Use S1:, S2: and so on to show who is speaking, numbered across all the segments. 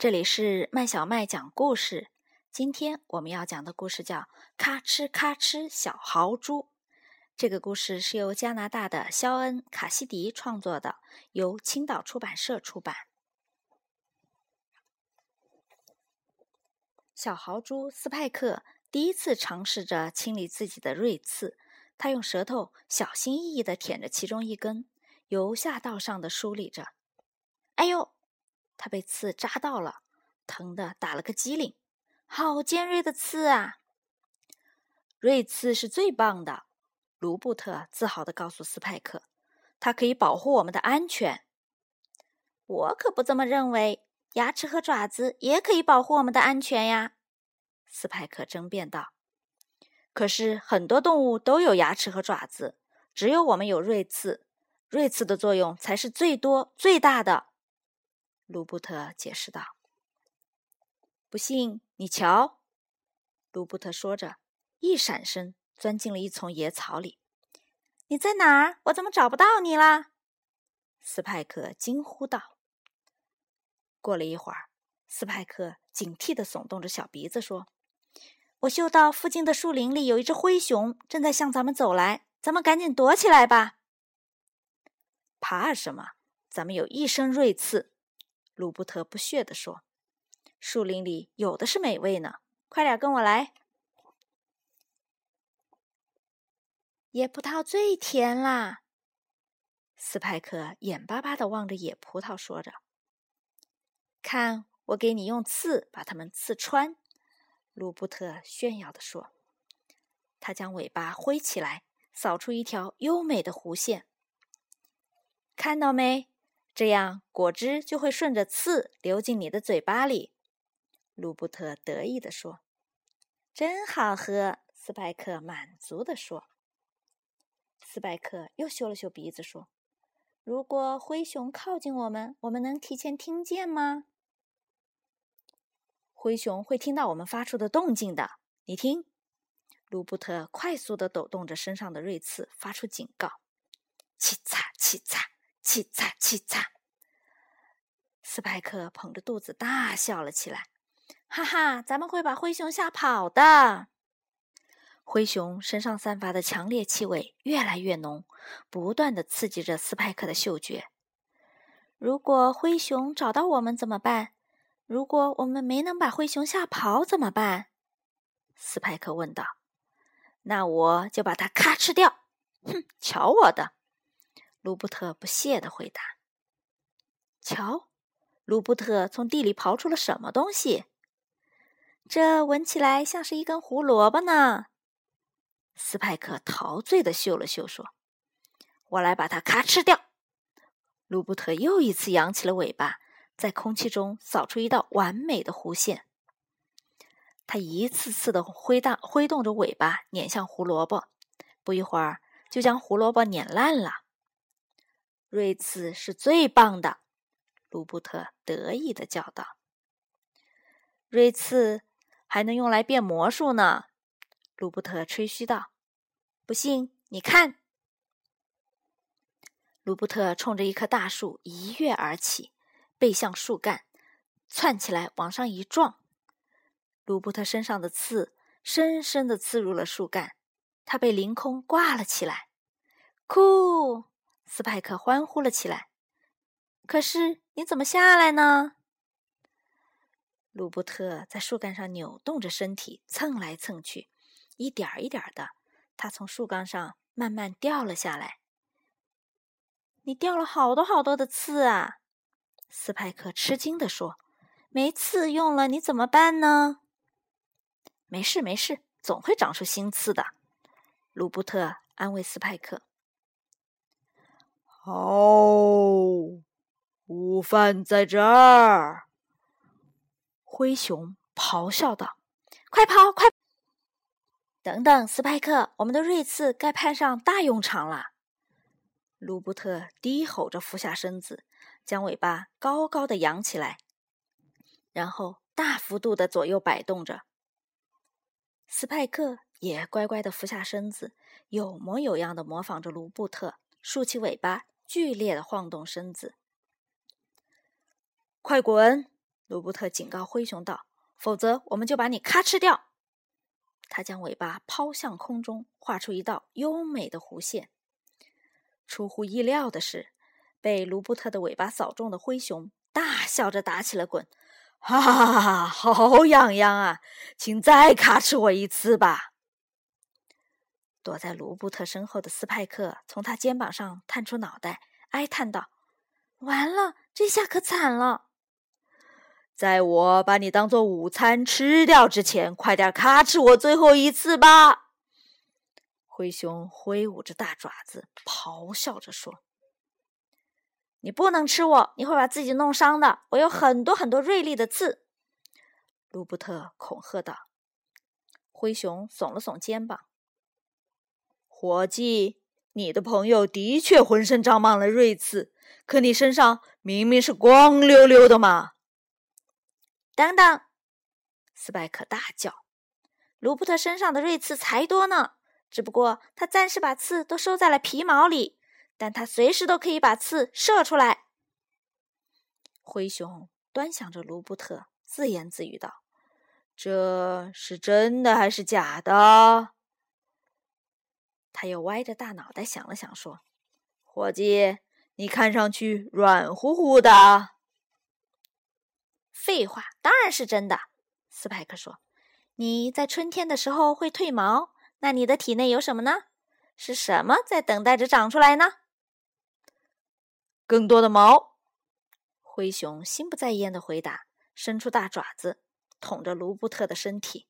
S1: 这里是麦小麦讲故事。今天我们要讲的故事叫《咔哧咔哧小豪猪》。这个故事是由加拿大的肖恩·卡西迪创作的，由青岛出版社出版。小豪猪斯派克第一次尝试着清理自己的锐刺，他用舌头小心翼翼地舔着其中一根，由下到上的梳理着。哎呦！他被刺扎到了，疼得打了个激灵。好尖锐的刺啊！锐刺是最棒的，卢布特自豪地告诉斯派克：“它可以保护我们的安全。”我可不这么认为，牙齿和爪子也可以保护我们的安全呀！斯派克争辩道。“可是很多动物都有牙齿和爪子，只有我们有锐刺，锐刺的作用才是最多最大的。”卢布特解释道：“不信你瞧。”卢布特说着，一闪身钻进了一丛野草里。“你在哪儿？我怎么找不到你啦？”斯派克惊呼道。过了一会儿，斯派克警惕地耸动着小鼻子说：“我嗅到附近的树林里有一只灰熊正在向咱们走来，咱们赶紧躲起来吧。”“怕什么？咱们有一身锐刺。”鲁布特不屑地说：“树林里有的是美味呢，快点跟我来。野葡萄最甜啦！”斯派克眼巴巴地望着野葡萄，说着：“看，我给你用刺把它们刺穿。”鲁布特炫耀地说：“他将尾巴挥起来，扫出一条优美的弧线。看到没？”这样果汁就会顺着刺流进你的嘴巴里，鲁布特得意地说：“真好喝。”斯派克满足地说。斯派克又嗅了嗅鼻子说：“如果灰熊靠近我们，我们能提前听见吗？”灰熊会听到我们发出的动静的。你听，鲁布特快速地抖动着身上的锐刺，发出警告：“嘁嚓，嘁嚓。”气嚓气嚓！斯派克捧着肚子大笑了起来，哈哈，咱们会把灰熊吓跑的。灰熊身上散发的强烈气味越来越浓，不断的刺激着斯派克的嗅觉。如果灰熊找到我们怎么办？如果我们没能把灰熊吓跑怎么办？斯派克问道。那我就把它咔哧掉！哼，瞧我的！卢布特不屑地回答：“瞧，卢布特从地里刨出了什么东西？这闻起来像是一根胡萝卜呢。”斯派克陶醉地嗅了嗅，说：“我来把它咔哧掉。”卢布特又一次扬起了尾巴，在空气中扫出一道完美的弧线。他一次次的挥荡挥动着尾巴碾向胡萝卜，不一会儿就将胡萝卜碾烂了。锐刺是最棒的，卢布特得意的叫道。锐刺还能用来变魔术呢，卢布特吹嘘道。不信，你看。卢布特冲着一棵大树一跃而起，背向树干，窜起来往上一撞。卢布特身上的刺深深的刺入了树干，他被凌空挂了起来。酷！斯派克欢呼了起来。可是你怎么下来呢？鲁伯特在树干上扭动着身体，蹭来蹭去，一点一点的，他从树干上慢慢掉了下来。你掉了好多好多的刺啊！斯派克吃惊地说：“没刺用了，你怎么办呢？”没事没事，总会长出新刺的。鲁伯特安慰斯派克。
S2: 哦，午饭在这儿！
S1: 灰熊咆哮道：“快跑，快！等等，斯派克，我们的锐刺该派上大用场了。”卢布特低吼着俯下身子，将尾巴高高的扬起来，然后大幅度的左右摆动着。斯派克也乖乖的俯下身子，有模有样的模仿着卢布特，竖起尾巴。剧烈的晃动身子，
S2: 快滚！
S1: 卢布特警告灰熊道：“否则我们就把你咔哧掉。”他将尾巴抛向空中，画出一道优美的弧线。出乎意料的是，被卢布特的尾巴扫中的灰熊大笑着打起了滚。哈哈哈哈！好痒痒啊，请再咔哧我一次吧。躲在卢布特身后的斯派克从他肩膀上探出脑袋，哀叹道：“完了，这下可惨了！
S2: 在我把你当做午餐吃掉之前，快点咔哧我最后一次吧！”
S1: 灰熊挥舞着大爪子，咆哮着说：“你不能吃我，你会把自己弄伤的。我有很多很多锐利的刺。”卢布特恐吓道。灰熊耸了耸肩膀。
S2: 伙计，你的朋友的确浑身长满了锐刺，可你身上明明是光溜溜的嘛！
S1: 等等，斯派克大叫：“卢布特身上的锐刺才多呢！只不过他暂时把刺都收在了皮毛里，但他随时都可以把刺射出来。”灰熊端详着卢布特，自言自语道：“
S2: 这是真的还是假的？”
S1: 他又歪着大脑袋想了想，说：“
S2: 伙计，你看上去软乎乎的。”“
S1: 废话，当然是真的。”斯派克说。“你在春天的时候会褪毛，那你的体内有什么呢？是什么在等待着长出来呢？”“
S2: 更多的毛。”
S1: 灰熊心不在焉的回答，伸出大爪子捅着卢布特的身体。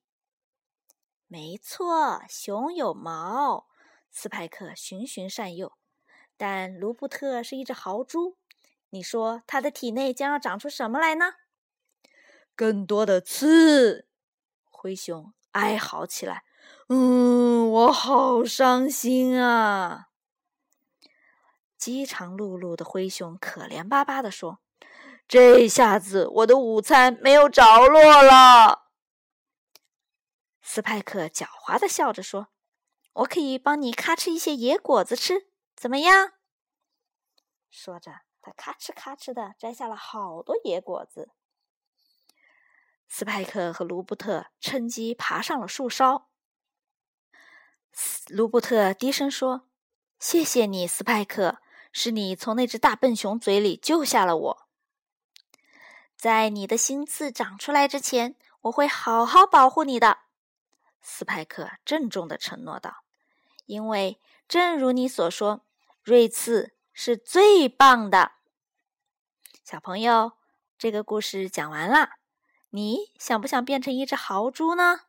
S1: “没错，熊有毛。”斯派克循循善诱，但卢布特是一只豪猪。你说它的体内将要长出什么来呢？
S2: 更多的刺！
S1: 灰熊哀嚎起来：“
S2: 嗯，我好伤心啊！”
S1: 饥肠辘辘的灰熊可怜巴巴地说：“
S2: 这下子我的午餐没有着落了。”
S1: 斯派克狡猾的笑着说。我可以帮你咔哧一些野果子吃，怎么样？说着，他咔哧咔哧的摘下了好多野果子。斯派克和卢布特趁机爬上了树梢。卢布特低声说：“谢谢你，斯派克，是你从那只大笨熊嘴里救下了我。在你的新刺长出来之前，我会好好保护你的。”斯派克郑重的承诺道：“因为正如你所说，瑞茨是最棒的。”小朋友，这个故事讲完了，你想不想变成一只豪猪呢？